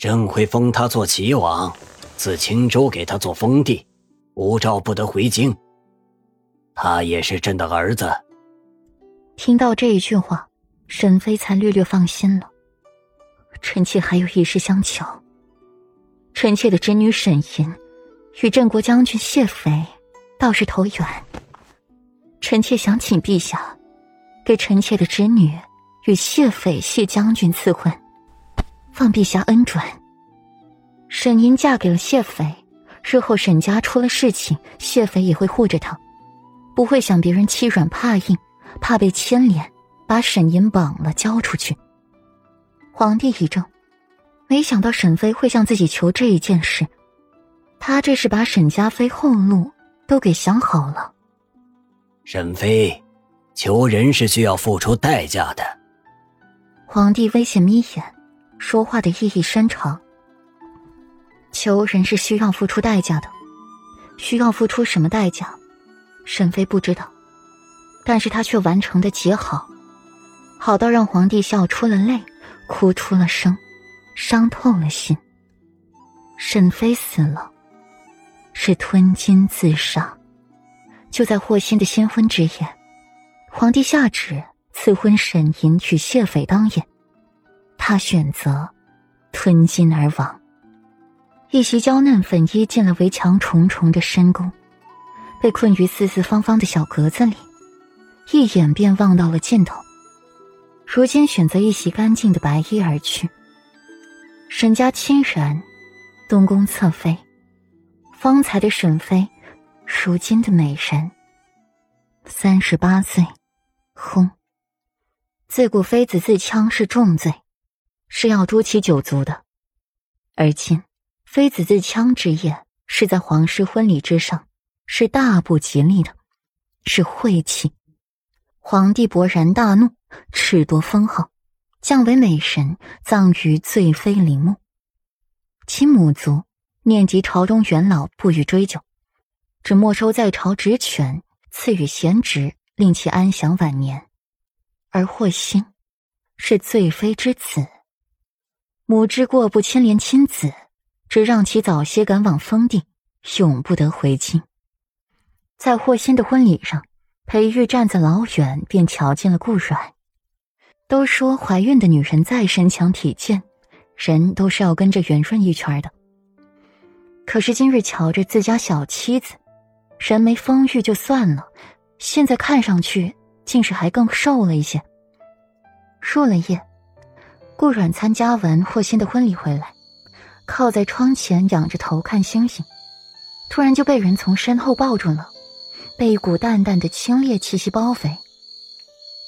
朕会封他做齐王，自青州给他做封地，无诏不得回京。他也是朕的儿子。听到这一句话，沈飞才略略放心了。臣妾还有一事相求。臣妾的侄女沈吟，与镇国将军谢斐倒是投缘。臣妾想请陛下，给臣妾的侄女与谢斐谢将军赐婚。望陛下恩准。沈吟嫁给了谢斐，日后沈家出了事情，谢斐也会护着她，不会想别人欺软怕硬，怕被牵连，把沈吟绑了交出去。皇帝一怔，没想到沈妃会向自己求这一件事，他这是把沈家妃后路都给想好了。沈妃，求人是需要付出代价的。皇帝危险眯眼。说话的意义深长。求人是需要付出代价的，需要付出什么代价？沈妃不知道，但是他却完成的极好，好到让皇帝笑出了泪，哭出了声，伤透了心。沈妃死了，是吞金自杀。就在霍心的新婚之夜，皇帝下旨赐婚沈吟娶谢斐当夜。他选择吞金而亡。一袭娇嫩粉衣进了围墙重重的深宫，被困于四四方方的小格子里，一眼便望到了尽头。如今选择一袭干净的白衣而去。沈家亲人，东宫侧妃，方才的沈妃，如今的美人。三十八岁，轰。自古妃子自枪是重罪。是要诛其九族的，而今妃子自枪之夜是在皇室婚礼之上，是大不吉利的，是晦气。皇帝勃然大怒，褫夺封号，降为美神，葬于罪妃陵墓。其母族念及朝中元老，不予追究，只没收在朝职权，赐予贤职，令其安享晚年。而霍心是罪妃之子。母之过不牵连亲子，只让其早些赶往封地，永不得回京。在霍心的婚礼上，裴玉站在老远便瞧见了顾阮。都说怀孕的女人再身强体健，人都是要跟着圆润一圈的。可是今日瞧着自家小妻子，人没丰腴就算了，现在看上去竟是还更瘦了一些。入了夜。顾阮参加完霍心的婚礼回来，靠在窗前仰着头看星星，突然就被人从身后抱住了，被一股淡淡的清冽气息包围。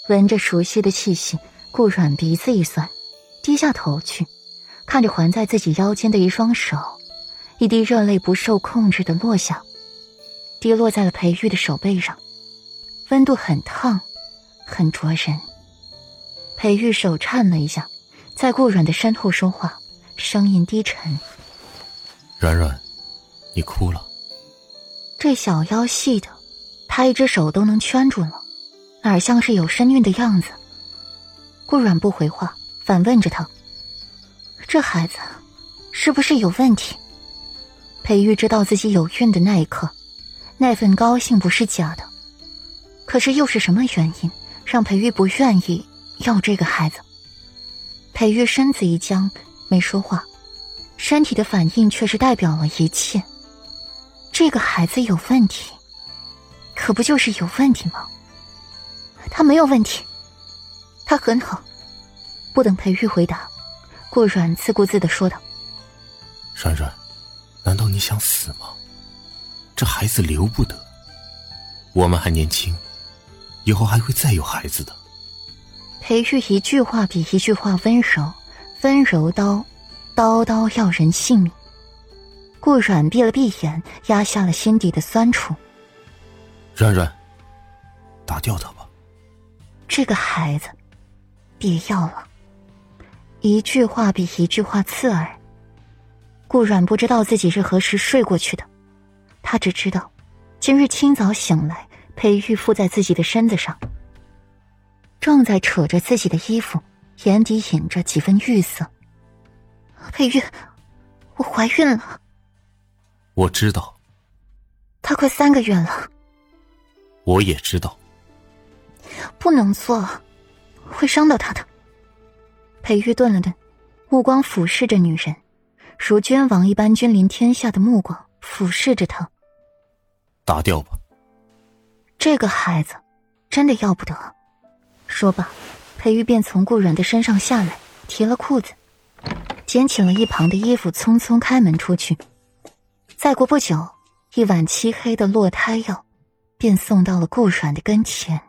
闻着熟悉的气息，顾阮鼻子一酸，低下头去，看着环在自己腰间的一双手，一滴热泪不受控制的落下，滴落在了裴玉的手背上，温度很烫，很灼人。裴玉手颤了一下。在顾软的身后说话，声音低沉。软软，你哭了。这小腰细的，他一只手都能圈住了，哪像是有身孕的样子？顾软不回话，反问着他：“这孩子是不是有问题？”裴玉知道自己有孕的那一刻，那份高兴不是假的。可是又是什么原因，让裴玉不愿意要这个孩子？裴玉身子一僵，没说话，身体的反应却是代表了一切。这个孩子有问题，可不就是有问题吗？他没有问题，他很好。不等裴玉回答，顾阮自顾自的说道：“软软，难道你想死吗？这孩子留不得，我们还年轻，以后还会再有孩子的。”裴玉一句话比一句话温柔，温柔刀，刀刀要人性命。顾阮闭了闭眼，压下了心底的酸楚。软软，打掉他吧。这个孩子，别要了。一句话比一句话刺耳。顾阮不知道自己是何时睡过去的，他只知道，今日清早醒来，裴玉附在自己的身子上。正在扯着自己的衣服，眼底隐着几分欲色。佩玉，我怀孕了。我知道。她快三个月了。我也知道。不能做，会伤到他的。裴玉顿了顿，目光俯视着女人，如君王一般君临天下的目光俯视着她。打掉吧。这个孩子，真的要不得。说罢，裴玉便从顾软的身上下来，提了裤子，捡起了一旁的衣服，匆匆开门出去。再过不久，一碗漆黑的落胎药，便送到了顾软的跟前。